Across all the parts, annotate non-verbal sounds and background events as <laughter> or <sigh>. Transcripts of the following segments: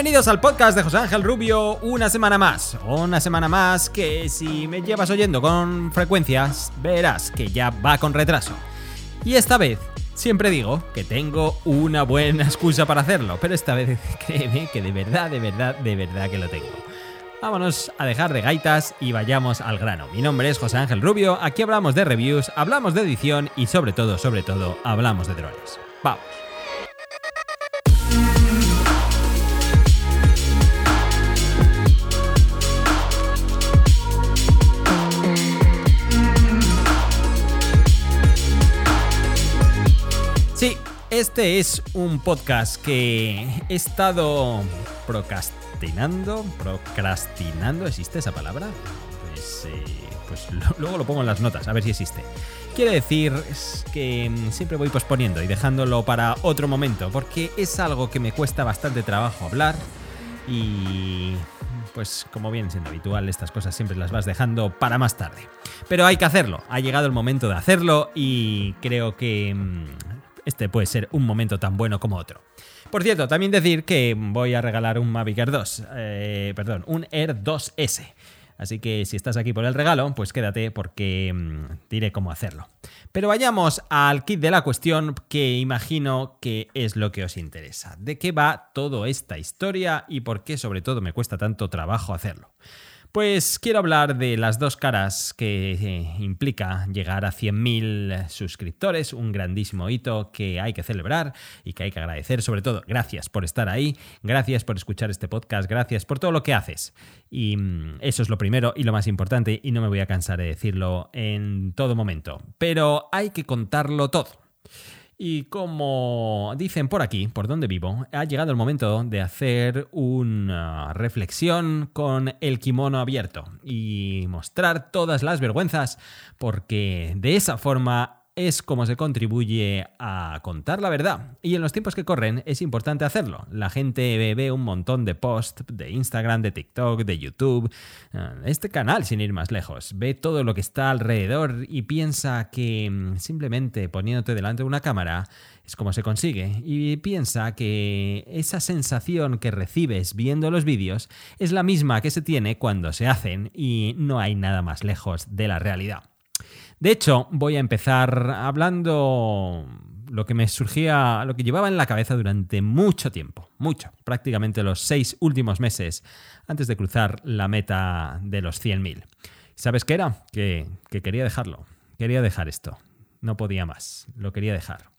Bienvenidos al podcast de José Ángel Rubio, una semana más. Una semana más que si me llevas oyendo con frecuencias, verás que ya va con retraso. Y esta vez, siempre digo que tengo una buena excusa para hacerlo, pero esta vez <laughs> créeme que de verdad, de verdad, de verdad que lo tengo. Vámonos a dejar de gaitas y vayamos al grano. Mi nombre es José Ángel Rubio, aquí hablamos de reviews, hablamos de edición y sobre todo, sobre todo, hablamos de drones. Vamos. Este es un podcast que he estado procrastinando. Procrastinando, ¿existe esa palabra? Pues, eh, pues luego lo pongo en las notas, a ver si existe. Quiere decir que siempre voy posponiendo y dejándolo para otro momento, porque es algo que me cuesta bastante trabajo hablar y pues como viene siendo habitual, estas cosas siempre las vas dejando para más tarde. Pero hay que hacerlo, ha llegado el momento de hacerlo y creo que mm, este puede ser un momento tan bueno como otro. Por cierto, también decir que voy a regalar un Mavic Air 2, eh, perdón, un Air 2S. Así que si estás aquí por el regalo, pues quédate porque mm, diré cómo hacerlo. Pero vayamos al kit de la cuestión que imagino que es lo que os interesa. ¿De qué va toda esta historia y por qué sobre todo me cuesta tanto trabajo hacerlo? Pues quiero hablar de las dos caras que eh, implica llegar a 100.000 suscriptores, un grandísimo hito que hay que celebrar y que hay que agradecer. Sobre todo, gracias por estar ahí, gracias por escuchar este podcast, gracias por todo lo que haces. Y mm, eso es lo primero y lo más importante y no me voy a cansar de decirlo en todo momento. Pero hay que contarlo todo. Y como dicen por aquí, por donde vivo, ha llegado el momento de hacer una reflexión con el kimono abierto y mostrar todas las vergüenzas, porque de esa forma es como se contribuye a contar la verdad. Y en los tiempos que corren es importante hacerlo. La gente ve un montón de posts de Instagram, de TikTok, de YouTube, eh, este canal sin ir más lejos. Ve todo lo que está alrededor y piensa que mm, simplemente poniéndote delante de una cámara es como se consigue. Y piensa que esa sensación que recibes viendo los vídeos es la misma que se tiene cuando se hacen y no hay nada más lejos de la realidad. De hecho, voy a empezar hablando lo que me surgía, lo que llevaba en la cabeza durante mucho tiempo, mucho, prácticamente los seis últimos meses antes de cruzar la meta de los 100.000. ¿Sabes qué era? Que, que quería dejarlo, quería dejar esto, no podía más, lo quería dejar.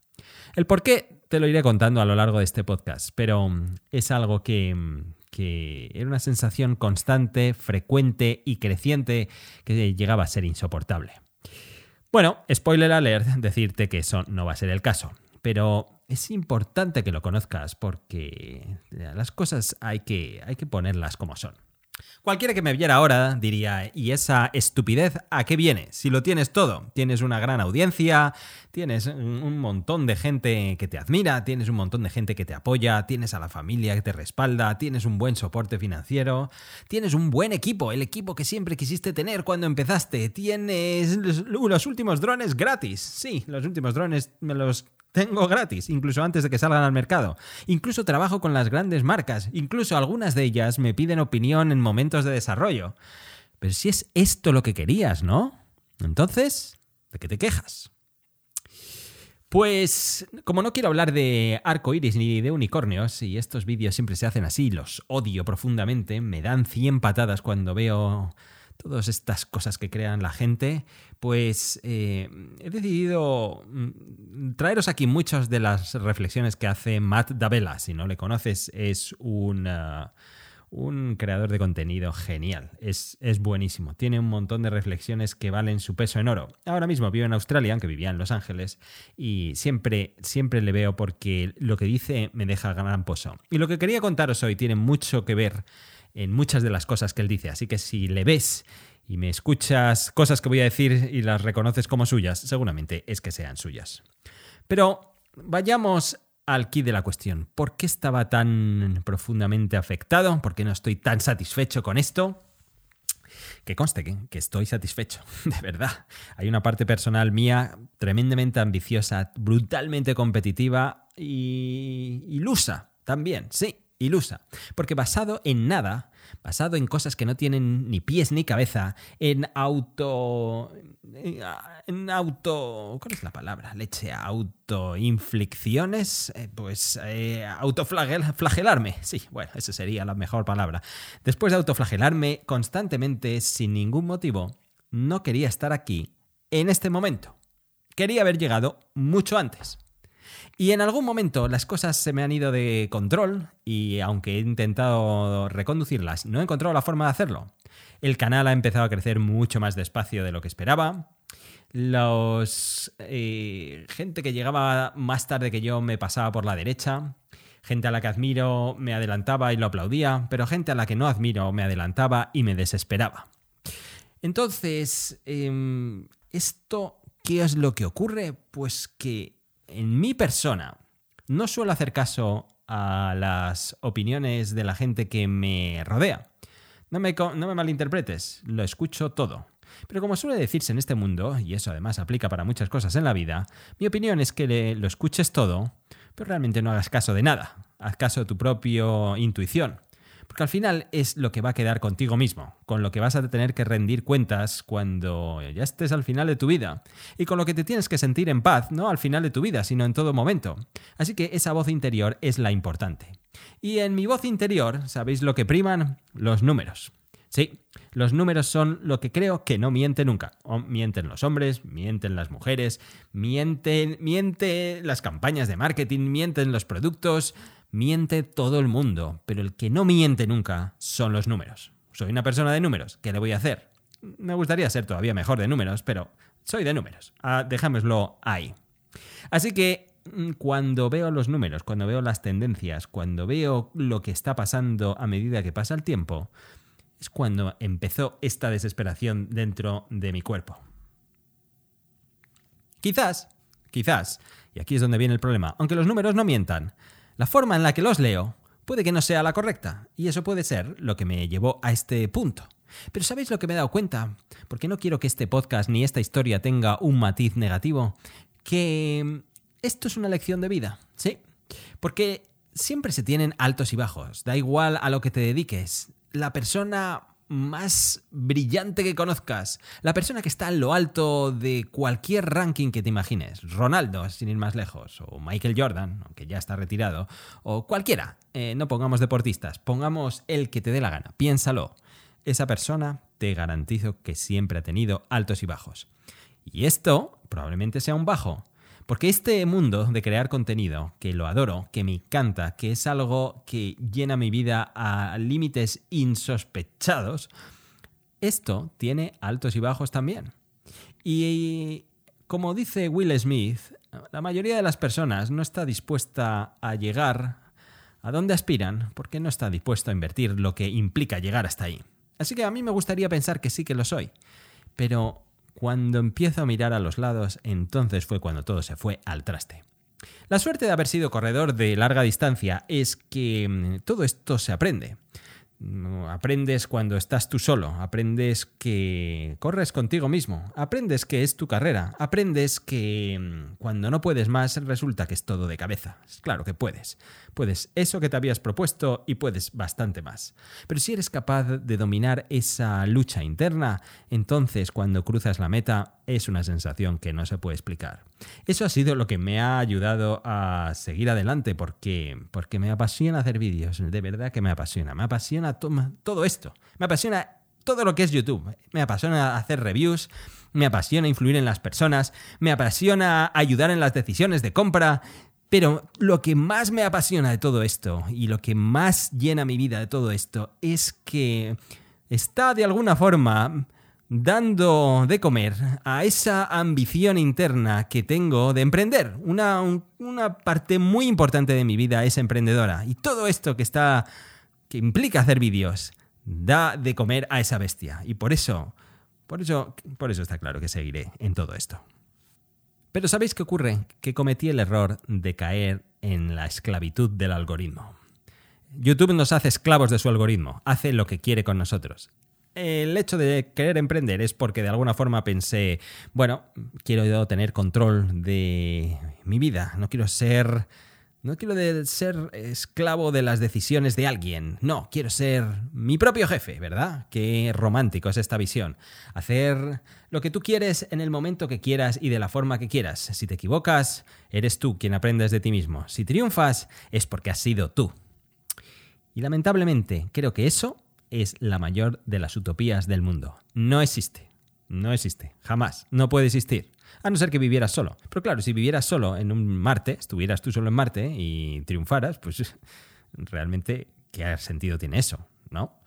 El por qué te lo iré contando a lo largo de este podcast, pero es algo que, que era una sensación constante, frecuente y creciente que llegaba a ser insoportable. Bueno, spoiler alert, <laughs> decirte que eso no va a ser el caso, pero es importante que lo conozcas porque las cosas hay que, hay que ponerlas como son. Cualquiera que me viera ahora diría, ¿y esa estupidez a qué viene? Si lo tienes todo, tienes una gran audiencia, tienes un montón de gente que te admira, tienes un montón de gente que te apoya, tienes a la familia que te respalda, tienes un buen soporte financiero, tienes un buen equipo, el equipo que siempre quisiste tener cuando empezaste, tienes los últimos drones gratis. Sí, los últimos drones me los tengo gratis, incluso antes de que salgan al mercado. Incluso trabajo con las grandes marcas, incluso algunas de ellas me piden opinión en momentos de desarrollo. Pero si es esto lo que querías, ¿no? Entonces, ¿de qué te quejas? Pues, como no quiero hablar de arco iris ni de unicornios, y estos vídeos siempre se hacen así, los odio profundamente, me dan 100 patadas cuando veo todas estas cosas que crean la gente, pues eh, he decidido mm, traeros aquí muchas de las reflexiones que hace Matt Davella. Si no le conoces, es un, un creador de contenido genial. Es, es, buenísimo. Tiene un montón de reflexiones que valen su peso en oro. Ahora mismo vive en Australia, aunque vivía en Los Ángeles, y siempre, siempre le veo porque lo que dice me deja gran pozo. Y lo que quería contaros hoy tiene mucho que ver en muchas de las cosas que él dice. Así que si le ves y me escuchas cosas que voy a decir y las reconoces como suyas, seguramente es que sean suyas. Pero vayamos al kit de la cuestión. ¿Por qué estaba tan profundamente afectado? ¿Por qué no estoy tan satisfecho con esto? Que conste que, que, estoy satisfecho, <laughs> de verdad. Hay una parte personal mía tremendamente ambiciosa, brutalmente competitiva y ilusa también, sí, ilusa, porque basado en nada, basado en cosas que no tienen ni pies ni cabeza, en auto... en auto... ¿cuál es la palabra? Leche, autoinflicciones, eh, pues eh, autoflagelarme, sí, bueno, esa sería la mejor palabra. Después de autoflagelarme constantemente, sin ningún motivo, no quería estar aquí en este momento. Quería haber llegado mucho antes. Y en algún momento las cosas se me han ido de control y aunque he intentado reconducirlas, no he encontrado la forma de hacerlo. El canal ha empezado a crecer mucho más despacio de lo que esperaba. Los eh, gente que llegaba más tarde que yo me pasaba por la derecha. Gente a la que admiro me adelantaba y lo aplaudía, pero gente a la que no admiro me adelantaba y me desesperaba. Entonces, em, ¿esto qué es lo que ocurre? Pues que en mi persona no suelo hacer caso a las opiniones de la gente que me rodea. No me, malinterpretes, lo escucho todo. Pero como suele decirse en este mundo, y eso además aplica para muchas cosas en la vida, mi opinión es que lo escuches todo, pero realmente no hagas caso de nada. Haz caso de tu propia intuición. Porque al final es lo que va a quedar contigo mismo, con lo que vas a tener que rendir cuentas cuando ya estés al final de tu vida, y con lo que te tienes que sentir en paz, no al final de tu vida, sino en todo momento. Así que esa voz interior es la importante. Y en mi voz interior, ¿sabéis lo que priman? Los números. Sí, los números son lo que creo que no miente nunca. Mienten los hombres, mienten las mujeres, mienten, mienten las campañas de marketing, mienten los productos, Miente todo el mundo, pero el que no miente nunca son los números. Soy una persona de números, ¿qué le voy a hacer? Me gustaría ser todavía mejor de números, pero soy de números. Ah, dejámoslo ahí. Así que mm, cuando veo los números, cuando veo las tendencias, cuando veo lo que está pasando a medida que pasa el tiempo, es cuando empezó esta desesperación dentro de mi cuerpo. Quizás, quizás, y aquí es donde viene el problema, aunque los números no mientan, la forma en la que los leo puede que no sea la correcta, y eso puede ser lo que me llevó a este punto. Pero ¿sabéis lo que me he dado cuenta? Porque no quiero que este podcast ni esta historia tenga un matiz negativo, que esto es una lección de vida, ¿sí? Porque siempre se tienen altos y bajos, da igual a lo que te dediques. La persona más brillante que conozcas, la persona que está en lo alto de cualquier ranking que te imagines, Ronaldo, sin ir más lejos, o Michael Jordan, aunque ya está retirado, o cualquiera, eh, no pongamos deportistas, pongamos el que te dé la gana, piénsalo. Esa persona te garantizo que siempre ha tenido altos y bajos. Y esto probablemente sea un bajo, porque este mundo de crear contenido, que lo adoro, que me encanta, que es algo que llena mi vida a límites insospechados, esto tiene altos y bajos también. Y como dice Will Smith, la mayoría de las personas no está dispuesta a llegar a donde aspiran porque no está dispuesto a invertir lo que implica llegar hasta ahí. Así que a mí me gustaría pensar que sí que lo soy. Pero cuando empiezo a mirar a los lados, entonces fue cuando todo se fue al traste. La suerte de haber sido corredor de larga distancia es que mm, todo esto se aprende. Aprendes cuando estás tú solo, aprendes que corres contigo mismo, aprendes que es tu carrera, aprendes que mm, cuando no puedes más resulta que es todo de cabeza. Claro que puedes. Puedes eso que te habías propuesto y puedes bastante más. Pero si eres capaz de dominar esa lucha interna, entonces cuando cruzas la meta es una sensación que no se puede explicar. Eso ha sido lo que me ha ayudado a seguir adelante porque, porque me apasiona hacer vídeos, de verdad que me apasiona, me apasiona todo esto, me apasiona todo lo que es YouTube, me apasiona hacer reviews, me apasiona influir en las personas, me apasiona ayudar en las decisiones de compra, pero lo que más me apasiona de todo esto y lo que más llena mi vida de todo esto es que está de alguna forma dando de comer a esa ambición interna que tengo de emprender. Una, una, parte muy importante de mi vida es emprendedora. Y todo esto que está. Que implica hacer vídeos, da de comer a esa bestia. Y por eso. Por eso, por eso está claro que seguiré en todo esto. Pero ¿sabéis qué ocurre? Que cometí el error de caer en la esclavitud del algoritmo. YouTube nos hace esclavos de su algoritmo, hace lo que quiere con nosotros. El hecho de querer emprender es porque de alguna forma pensé, bueno, quiero yo tener control de mi vida, no quiero ser No quiero ser esclavo de las decisiones de alguien. No, quiero ser mi propio jefe, ¿verdad? Qué romántico es esta visión. Hacer lo que tú quieres en el momento que quieras y de la forma que quieras. Si te equivocas, eres tú quien aprendes de ti mismo. Si triunfas, es porque has sido tú. Y lamentablemente, creo que eso es la mayor de las utopías del mundo. No existe. No existe. Jamás. No puede existir. A no ser que vivieras solo. Pero claro, si vivieras solo en un Marte, estuvieras tú solo en Marte y triunfaras, pues <laughs> realmente, ¿qué sentido tiene eso? ¿No?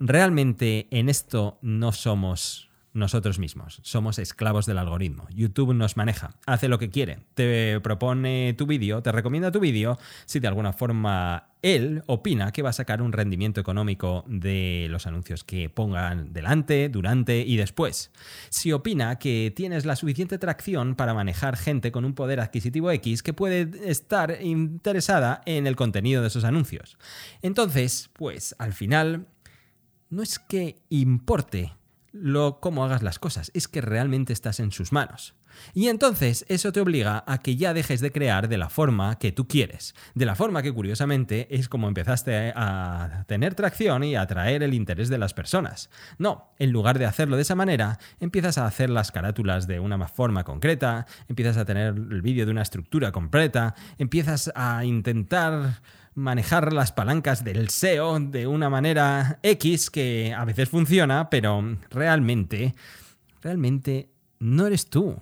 Realmente en esto no somos nosotros mismos. Somos esclavos del algoritmo. YouTube nos maneja, hace lo que quiere, te propone tu vídeo, te recomienda tu vídeo si de alguna forma él opina que va a sacar un rendimiento económico de los anuncios que pongan delante, durante y después. Si opina que tienes la suficiente tracción para manejar gente con un poder adquisitivo X que puede estar interesada en el contenido de esos anuncios. Entonces, pues al final, no es que importe lo cómo hagas las cosas, es que realmente estás en sus manos. Y entonces eso te obliga a que ya dejes de crear de la forma que tú quieres, de la forma que curiosamente es como empezaste a tener tracción y a atraer el interés de las personas. No, en lugar de hacerlo de esa manera, empiezas a hacer las carátulas de una forma concreta, empiezas a tener el vídeo de una estructura completa, empiezas a intentar manejar las palancas del SEO de una manera X que a veces funciona, pero realmente, realmente no eres tú.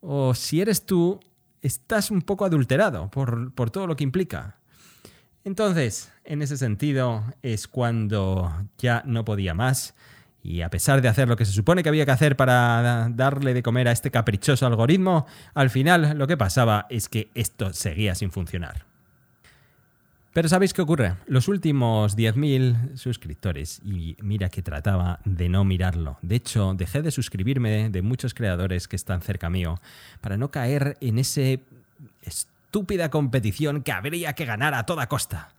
O si eres tú, estás un poco adulterado por, por todo lo que implica. Entonces, en ese sentido, es cuando ya no podía más. Y a pesar de hacer lo que se supone que había que hacer para darle de comer a este caprichoso algoritmo, al final lo que pasaba es que esto seguía sin funcionar. Pero ¿sabéis qué ocurre? Los últimos 10.000 suscriptores, y mira que trataba de no mirarlo. De hecho, dejé de suscribirme de muchos creadores que están cerca mío para no caer en ese estúpida competición que habría que ganar a toda costa.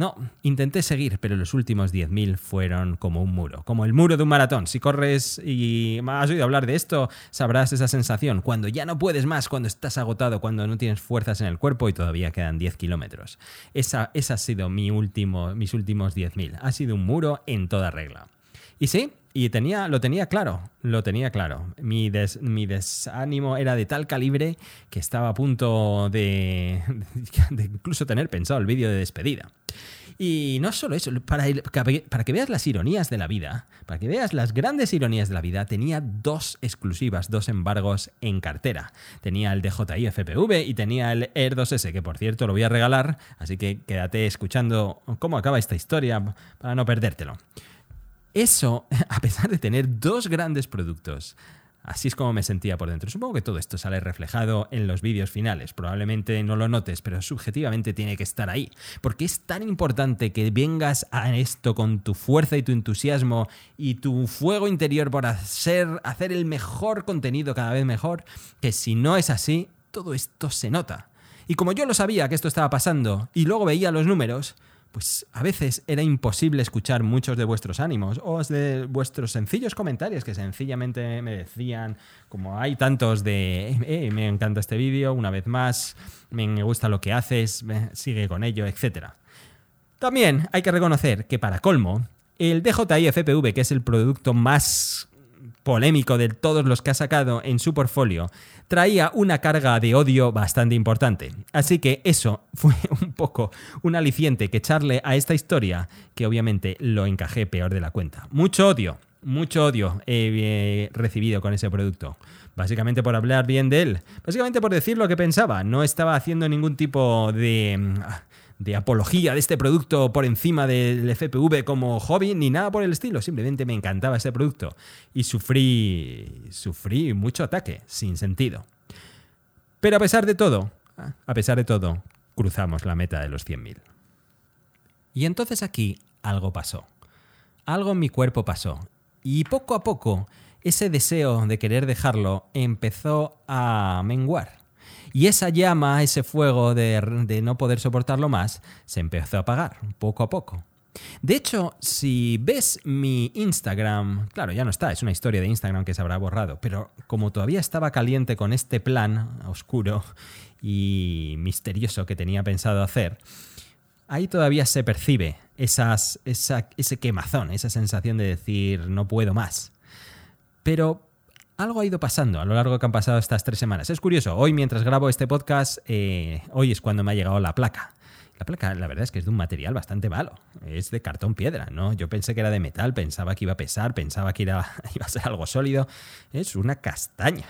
No, intenté seguir, pero los últimos 10.000 fueron como un muro, como el muro de un maratón. Si corres y has oído hablar de esto, sabrás esa sensación, cuando ya no puedes más, cuando estás agotado, cuando no tienes fuerzas en el cuerpo y todavía quedan 10 kilómetros. Esa, esa ha sido mi último, mis últimos 10.000. Ha sido un muro en toda regla. Y sí, y tenía, lo tenía claro, lo tenía claro. Mi, mi, desánimo era de tal calibre que estaba a punto de, <laughs> de incluso tener pensado el vídeo de despedida. Y no solo eso, para, para, que veas las ironías de la vida, para que veas las grandes ironías de la vida, tenía dos exclusivas, dos embargos en cartera. Tenía el DJI FPV y tenía el Air 2S, que por cierto lo voy a regalar, así que quédate escuchando cómo acaba esta historia para no perdértelo. Eso, <laughs> a pesar de tener dos grandes productos, Así es como me sentía por dentro. Supongo que todo esto sale reflejado en los vídeos finales. Probablemente no lo notes, pero subjetivamente tiene que estar ahí. Porque es tan importante que vengas a esto con tu fuerza y tu entusiasmo y tu fuego interior por hacer, hacer el mejor contenido cada vez mejor, que si no es así, todo esto se nota. Y como yo lo sabía que esto estaba pasando y luego veía los números, pues a veces era imposible escuchar muchos de vuestros ánimos o de vuestros sencillos comentarios que sencillamente me decían, como hay tantos de, eh, me encanta este vídeo, una vez más, me gusta lo que haces, sigue con ello, etc. También hay que reconocer que para colmo, el DJI FPV, que es el producto más polémico de todos los que ha sacado en su portfolio, traía una carga de odio bastante importante. Así que eso <laughs> fue un poco un aliciente que echarle a esta historia, que obviamente lo encajé peor de la cuenta. Mucho odio, mucho odio he recibido con ese producto. Básicamente por hablar bien de él. Básicamente por decir lo que pensaba. No estaba haciendo ningún tipo de de apología de este producto por encima del FPV como hobby, ni nada por el estilo. Simplemente me encantaba este producto y sufrí, sufrí mucho ataque, sin sentido. Pero a pesar de todo, a pesar de todo, cruzamos la meta de los 100.000. Y entonces aquí algo pasó. Algo en mi cuerpo pasó. Y poco a poco, ese deseo de querer dejarlo empezó a menguar. Y esa llama, ese fuego de, no poder soportarlo más, se empezó a apagar poco a poco. De hecho, si ves mi Instagram, claro, ya no está, es una historia de Instagram que se habrá borrado, pero como todavía estaba caliente con este plan oscuro y misterioso que tenía pensado hacer, ahí todavía se percibe esas, ese quemazón, esa sensación de decir no puedo más. Pero algo ha ido pasando a lo largo que han pasado estas tres semanas. Es curioso, hoy mientras grabo este podcast, eh, hoy es cuando me ha llegado la placa. La placa, la verdad es que es de un material bastante malo. Es de cartón piedra, ¿no? Yo pensé que era de metal, pensaba que iba a pesar, pensaba que <laughs> iba a ser algo sólido. Es una castaña.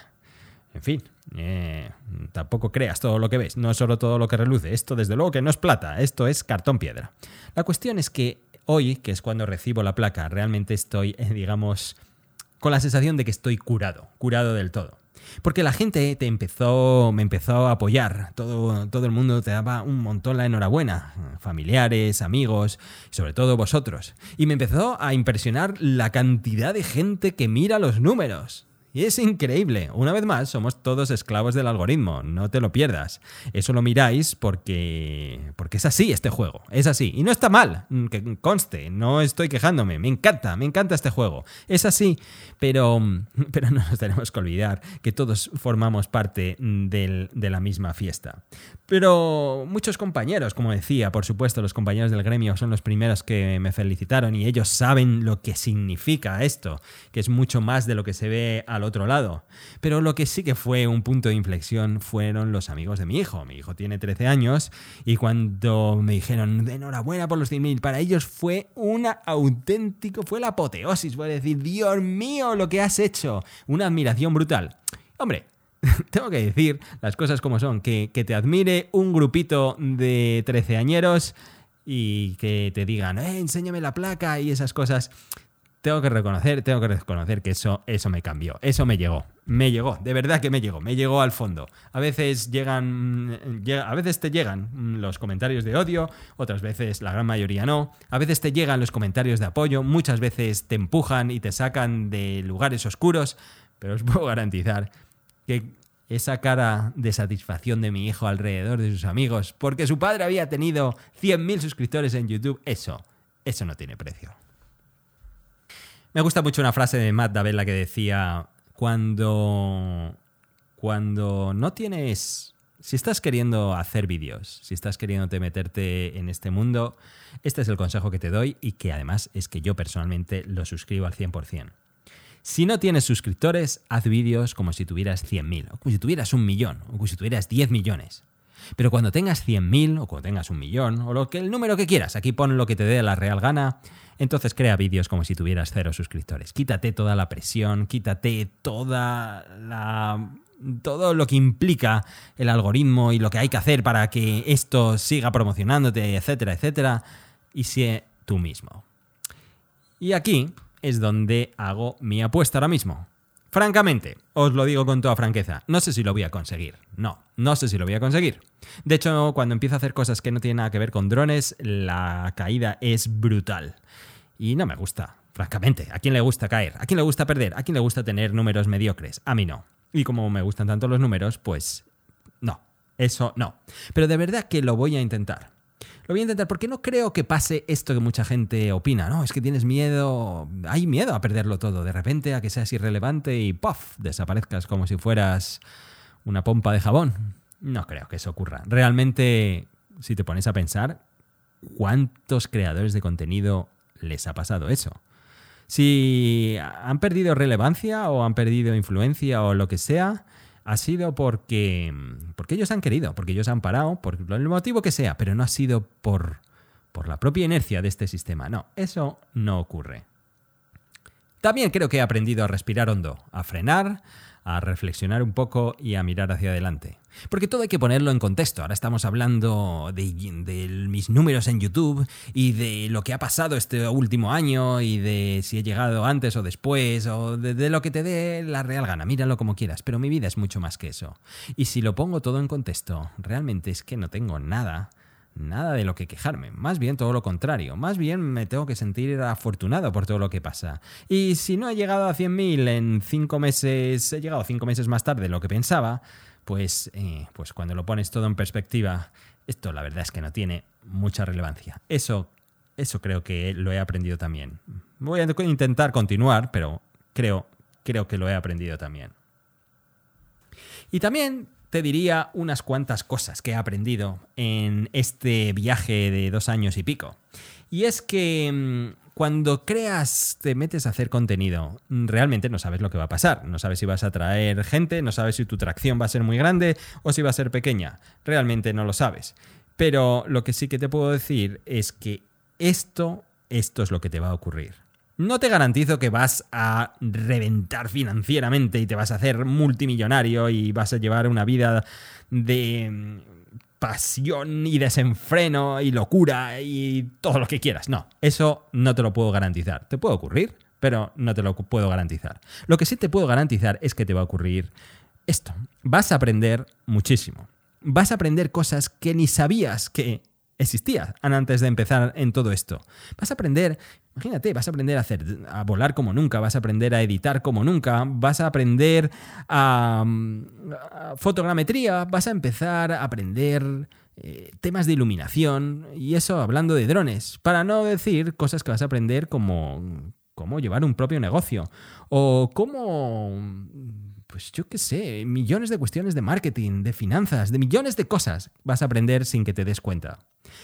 En fin, eh, tampoco creas todo lo que ves, no solo todo lo que reluce. Esto, desde luego, que no es plata, esto es cartón piedra. La cuestión es que hoy, que es cuando recibo la placa, realmente estoy, <laughs> digamos, con la sensación de que estoy curado, curado del todo. Porque la gente te empezó, me empezó a apoyar, todo, todo el mundo te daba un montón la enhorabuena, familiares, amigos, sobre todo vosotros. Y me empezó a impresionar la cantidad de gente que mira los números. Y es increíble. Una vez más, somos todos esclavos del algoritmo. No te lo pierdas. Eso lo miráis porque. porque es así este juego. Es así. Y no está mal. Que conste. No estoy quejándome. Me encanta. Me encanta este juego. Es así. Pero. <laughs> Pero no nos tenemos que olvidar que todos formamos parte de la misma fiesta. Pero muchos compañeros, como decía, por supuesto, los compañeros del gremio son los primeros que me felicitaron y ellos saben lo que significa esto, que es mucho más de lo que se ve a otro lado. Pero lo que sí que fue un punto de inflexión fueron los amigos de mi hijo. Mi hijo tiene 13 años y cuando me dijeron enhorabuena por los 100.000, para ellos fue una auténtico, fue la apoteosis, fue decir, Dios mío, lo que has hecho. Una admiración brutal. Hombre, <laughs> tengo que decir las cosas como son, que, que te admire un grupito de treceañeros y que te digan, eh, enséñame la placa y esas cosas tengo que reconocer, tengo que reconocer que eso, eso me cambió, eso me llegó, me llegó, de verdad que me llegó, me llegó al fondo. A veces llegan, a veces te llegan los comentarios de odio, otras veces la gran mayoría no, a veces te llegan los comentarios de apoyo, muchas veces te empujan y te sacan de lugares oscuros, pero os <laughs> puedo garantizar que esa cara de satisfacción de mi hijo alrededor de sus amigos, porque su padre había tenido 100.000 suscriptores en YouTube, eso, eso no tiene precio. Me gusta mucho una frase de Matt Davella que decía, cuando, cuando no tienes... Si estás queriendo hacer vídeos, si estás queriendo meterte en este mundo, este es el consejo que te doy y que además es que yo personalmente lo suscribo al 100%. Si no tienes suscriptores, haz vídeos como si tuvieras 100.000, o como si tuvieras un millón, o como si tuvieras 10 millones. Pero cuando tengas 100.000 o cuando tengas un millón o lo que, el número que quieras, aquí pon lo que te dé la real gana, entonces crea vídeos como si tuvieras cero suscriptores. Quítate toda la presión, quítate toda la todo lo que implica el algoritmo y lo que hay que hacer para que esto siga promocionándote, etcétera, etcétera, y sé tú mismo. Y aquí es donde hago mi apuesta ahora mismo. Francamente, os lo digo con toda franqueza, no sé si lo voy a conseguir. No, no sé si lo voy a conseguir. De hecho, cuando empiezo a hacer cosas que no tienen nada que ver con drones, la caída es brutal. Y no me gusta, francamente. ¿A quién le gusta caer? ¿A quién le gusta perder? ¿A quién le gusta tener números mediocres? A mí no. Y como me gustan tanto los números, pues no. Eso no. Pero de verdad que lo voy a intentar. Lo voy a intentar porque no creo que pase esto que mucha gente opina. No, es que tienes miedo. Hay miedo a perderlo todo. De repente a que seas irrelevante y ¡puff! desaparezcas como si fueras una pompa de jabón. No creo que eso ocurra. Realmente, si te pones a pensar, ¿cuántos creadores de contenido les ha pasado eso? Si han perdido relevancia o han perdido influencia o lo que sea, ha sido porque, porque ellos han querido, porque ellos han parado, por el motivo que sea, pero no ha sido por, por la propia inercia de este sistema. No, eso no ocurre. También creo que he aprendido a respirar hondo, a frenar, a reflexionar un poco y a mirar hacia adelante. Porque todo hay que ponerlo en contexto. Ahora estamos hablando de, mis números en YouTube y de lo que ha pasado este último año y de si he llegado antes o después o de, lo que te dé la real gana. Míralo como quieras, pero mi vida es mucho más que eso. Y si lo pongo todo en contexto, realmente es que no tengo nada nada de lo que quejarme, más bien todo lo contrario, más bien me tengo que sentir afortunado por todo lo que pasa. Y si no he llegado a 100.000 en 5 meses, he llegado 5 meses más tarde de lo que pensaba, pues, eh, pues cuando lo pones todo en perspectiva, esto la verdad es que no tiene mucha relevancia. Eso eso creo que lo he aprendido también. Voy a intentar continuar, pero creo, creo que lo he aprendido también. Y también te diría unas cuantas cosas que he aprendido en este viaje de dos años y pico. Y es que mm, cuando creas, te metes a hacer contenido, realmente no sabes lo que va a pasar. No sabes si vas a atraer gente, no sabes si tu tracción va a ser muy grande o si va a ser pequeña. Realmente no lo sabes. Pero lo que sí que te puedo decir es que esto, esto es lo que te va a ocurrir. No te garantizo que vas a reventar financieramente y te vas a hacer multimillonario y vas a llevar una vida de mm, pasión y desenfreno y locura y todo lo que quieras. No, eso no te lo puedo garantizar. Te puede ocurrir, pero no te lo puedo garantizar. Lo que sí te puedo garantizar es que te va a ocurrir esto. Vas a aprender muchísimo. Vas a aprender cosas que ni sabías que existía antes de empezar en todo esto. Vas a aprender, imagínate, vas a aprender a hacer a volar como nunca, vas a aprender a editar como nunca, vas a aprender a, fotogrametría, vas a empezar a aprender eh, temas de iluminación y eso hablando de drones, para no decir cosas que vas a aprender como cómo llevar un propio negocio o cómo pues yo qué sé, millones de cuestiones de marketing, de finanzas, de millones de cosas vas a aprender sin que te des cuenta.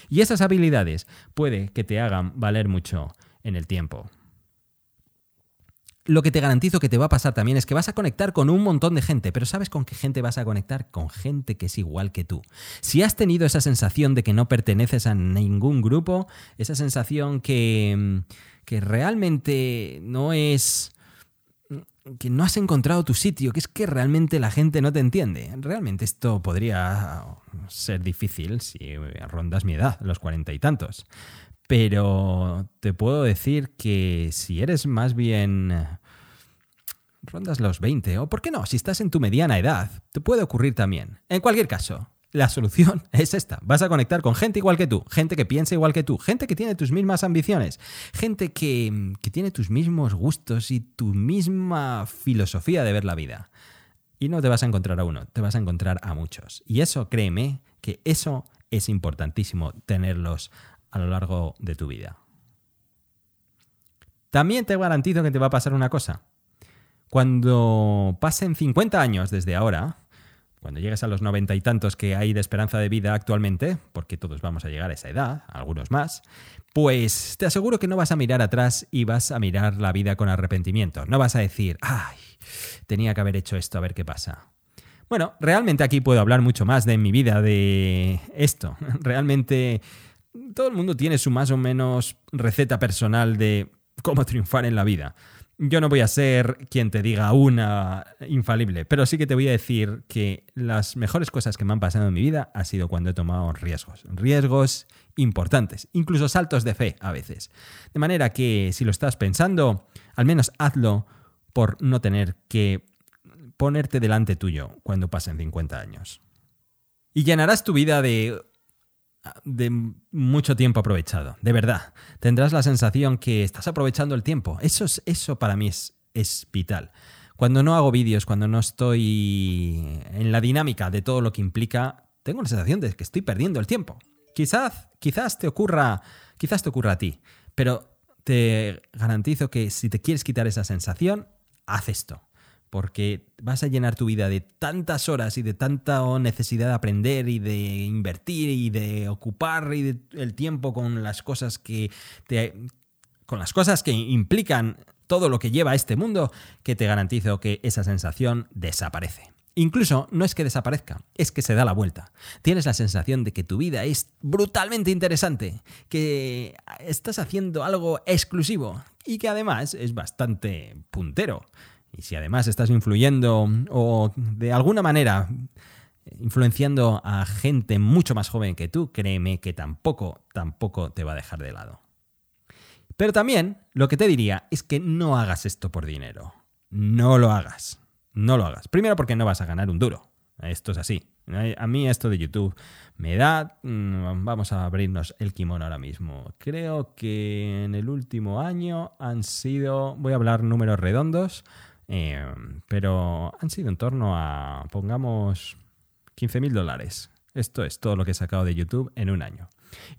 Y esas habilidades puede que te hagan valer mucho en el tiempo. Lo que te garantizo que te va a pasar también es que vas a conectar con un montón de gente, pero ¿sabes con qué gente vas a conectar? Con gente que es igual que tú. Si has tenido esa sensación de que no perteneces a ningún grupo, esa sensación que, que realmente no es que no has encontrado tu sitio, que es que realmente la gente no te entiende. Realmente esto podría ser difícil si rondas mi edad, los cuarenta y tantos. Pero te puedo decir que si eres más bien... rondas los 20, o por qué no, si estás en tu mediana edad, te puede ocurrir también. En cualquier caso, la solución <laughs> es esta. Vas a conectar con gente igual que tú, gente que piensa igual que tú, gente que tiene tus mismas ambiciones, gente que, que, tiene tus mismos gustos y tu misma filosofía de ver la vida. Y no te vas a encontrar a uno, te vas a encontrar a muchos. Y eso, créeme, que eso es importantísimo tenerlos a lo largo de tu vida. También te garantizo que te va a pasar una cosa. Cuando pasen 50 años desde ahora, cuando llegues a los noventa y tantos que hay de esperanza de vida actualmente, porque todos vamos a llegar a esa edad, algunos más, pues te aseguro que no vas a mirar atrás y vas a mirar la vida con arrepentimiento. No vas a decir, ay, tenía que haber hecho esto, a ver qué pasa. Bueno, realmente aquí puedo hablar mucho más de mi vida, de esto. <laughs> Realmente todo el mundo tiene su más o menos receta personal de cómo triunfar en la vida. Yo no voy a ser quien te diga una infalible, pero sí que te voy a decir que las mejores cosas que me han pasado en mi vida ha sido cuando he tomado riesgos. Riesgos importantes, incluso saltos de fe a veces. De manera que si lo estás pensando, al menos hazlo por no tener que ponerte delante tuyo cuando pasen 50 años. Y llenarás tu vida de de mucho tiempo aprovechado, de verdad. Tendrás la sensación que estás aprovechando el tiempo. Eso, es, eso para mí es, vital. Cuando no hago vídeos, cuando no estoy en la dinámica de todo lo que implica, tengo la sensación de que estoy perdiendo el tiempo. Quizás, quizás te ocurra, quizás te ocurra a ti, pero te garantizo que si te quieres quitar esa sensación, haz esto porque vas a llenar tu vida de tantas horas y de tanta necesidad de aprender y de invertir y de ocupar el tiempo con las cosas que con las cosas que implican todo lo que lleva a este mundo, que te garantizo que esa sensación desaparece. Incluso no es que desaparezca, es que se da la vuelta. Tienes la sensación de que tu vida es brutalmente interesante, que estás haciendo algo exclusivo y que además es bastante puntero. Y si además estás influyendo o de alguna manera influenciando a gente mucho más joven que tú, créeme que tampoco, tampoco te va a dejar de lado. Pero también lo que te diría es que no hagas esto por dinero. No lo hagas. No lo hagas. Primero porque no vas a ganar un duro. Esto es así. A mí esto de YouTube me da... Mm, vamos a abrirnos el kimono ahora mismo. Creo que en el último año han sido... Voy a hablar números redondos. Em, pero han sido en torno a, pongamos, 15 mil dólares. Esto es todo lo que he sacado de YouTube en un año.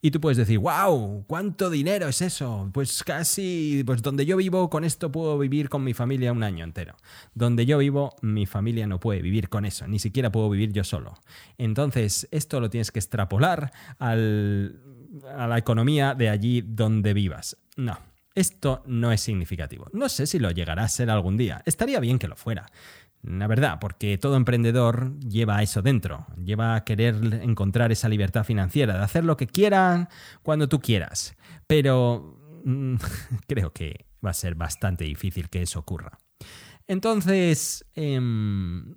Y tú puedes decir, wow, ¿cuánto dinero es eso? Pues casi, pues donde yo vivo con esto puedo vivir con mi familia un año entero. Donde yo vivo, mi familia no puede vivir con eso, ni siquiera puedo vivir yo solo. Entonces, esto lo tienes que extrapolar al, a la economía de allí donde vivas. No, esto no es significativo. No sé si lo llegará a ser algún día. Estaría bien que lo fuera. La verdad, porque todo emprendedor lleva eso dentro, lleva a querer encontrar esa libertad financiera, de hacer lo que quieran cuando tú quieras. Pero mm, <laughs> creo que va a ser bastante difícil que eso ocurra. Entonces, em,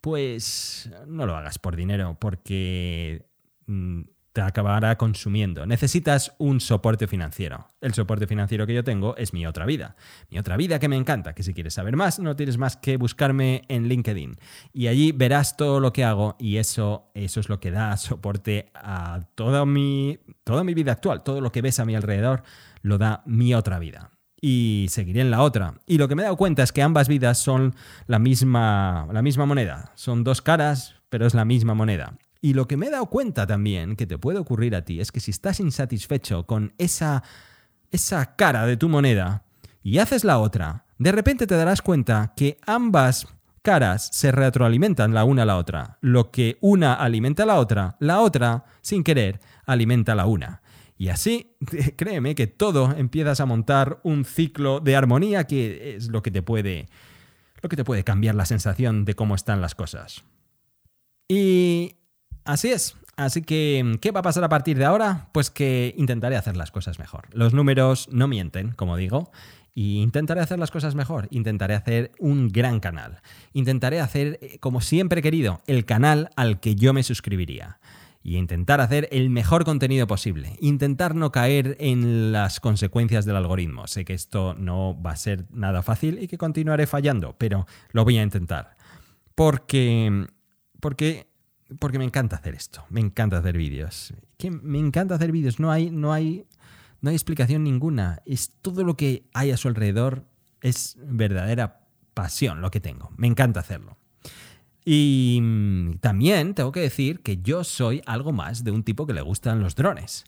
pues no lo hagas por dinero, porque mm, acabará consumiendo. Necesitas un soporte financiero. El soporte financiero que yo tengo es mi otra vida. Mi otra vida que me encanta, que si quieres saber más, no tienes más que buscarme en LinkedIn. Y allí verás todo lo que hago y eso, eso es lo que da soporte a toda mi, toda mi vida actual. Todo lo que ves a mi alrededor lo da mi otra vida. Y seguiré en la otra. Y lo que me he dado cuenta es que ambas vidas son la misma, la misma moneda. Son dos caras, pero es la misma moneda. Y lo que me he dado cuenta también que te puede ocurrir a ti es que si estás insatisfecho con esa, esa cara de tu moneda y haces la otra, de repente te darás cuenta que ambas caras se retroalimentan la una a la otra. Lo que una alimenta a la otra, la otra, sin querer, alimenta a la una. Y así, <laughs> créeme que todo empiezas a montar un ciclo de armonía que es lo que te puede lo que te puede cambiar la sensación de cómo están las cosas. Y Así es. Así que, ¿qué va a pasar a partir de ahora? Pues que intentaré hacer las cosas mejor. Los números no mienten, como digo, y intentaré hacer las cosas mejor. Intentaré hacer un gran canal. Intentaré hacer, eh, como siempre he querido, el canal al que yo me suscribiría. Y intentar hacer el mejor contenido posible. Intentar no caer en las consecuencias del algoritmo. Sé que esto no va a ser nada fácil y que continuaré fallando, pero lo voy a intentar. Porque. Porque porque me encanta hacer esto, me encanta hacer vídeos. me encanta hacer vídeos, no hay, no, hay, no hay explicación ninguna. Es todo lo que hay a su alrededor, es verdadera pasión lo que tengo. Me encanta hacerlo. Y mm, también tengo que decir que yo soy algo más de un tipo que le gustan los drones.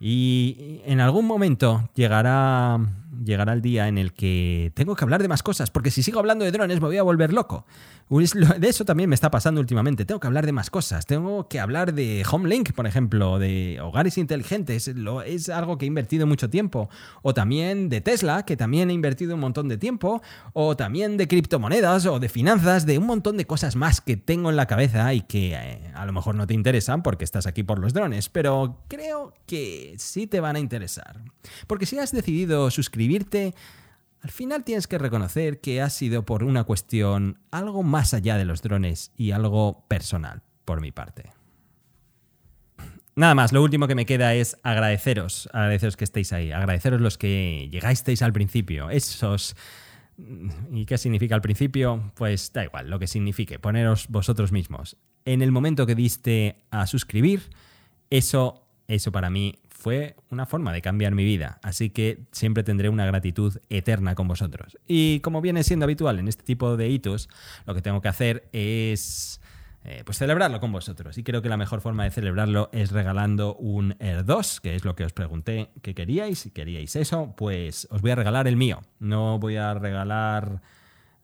Y en algún momento llegará, llegará el día en el que tengo que hablar de más cosas, porque si sigo hablando de drones me voy a volver loco. De eso también me está pasando últimamente. Tengo que hablar de más cosas. Tengo que hablar de Homelink, por ejemplo, de hogares inteligentes. Es algo que he invertido mucho tiempo. O también de Tesla, que también he invertido un montón de tiempo. O también de criptomonedas o de finanzas, de un montón de cosas más que tengo en la cabeza y que eh, a lo mejor no te interesan porque estás aquí por los drones. Pero creo que sí te van a interesar. Porque si has decidido suscribirte al final tienes que reconocer que ha sido por una cuestión algo más allá de los drones y algo personal, por mi parte. Nada más, lo último que me queda es agradeceros, agradeceros que estéis ahí, agradeceros los que llegasteis al principio, esos... ¿Y qué significa al principio? Pues da igual, lo que signifique, poneros vosotros mismos. En el momento que diste a suscribir, eso, eso para mí fue una forma de cambiar mi vida, así que siempre tendré una gratitud eterna con vosotros. Y como viene siendo habitual en este tipo de hitos, lo que tengo que hacer es eh, pues celebrarlo con vosotros. Y creo que la mejor forma de celebrarlo es regalando un Air 2, que es lo que os pregunté que queríais. Si queríais eso, pues os voy a regalar el mío. No voy a regalar...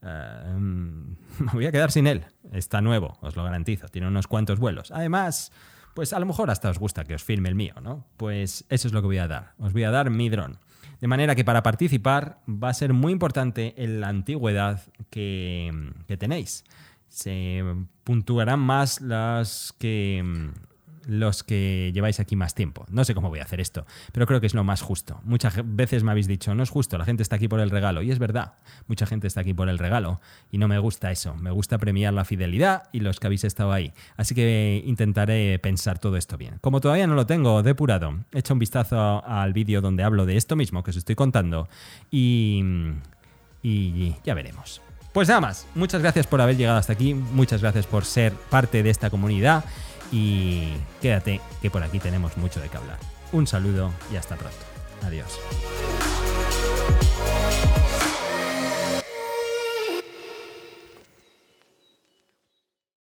Eh, <laughs> me voy a quedar sin él. Está nuevo, os lo garantizo. Tiene unos cuantos vuelos. Además pues a lo mejor hasta os gusta que os firme el mío, ¿no? Pues eso es lo que voy a dar. Os voy a dar mi dron. De manera que para participar va a ser muy importante en la antigüedad que, que tenéis. Se puntuarán más las que los que lleváis aquí más tiempo. No sé cómo voy a hacer esto, pero creo que es lo más justo. Muchas veces me habéis dicho, no es justo, la gente está aquí por el regalo. Y es verdad, mucha gente está aquí por el regalo. Y no me gusta eso. Me gusta premiar la fidelidad y los que habéis estado ahí. Así que intentaré pensar todo esto bien. Como todavía no lo tengo depurado, hecho un vistazo al vídeo donde hablo de esto mismo que os estoy contando. Y, y ya veremos. Pues nada más, muchas gracias por haber llegado hasta aquí, muchas gracias por ser parte de esta comunidad y quédate que por aquí tenemos mucho de qué hablar. Un saludo y hasta pronto. Adiós.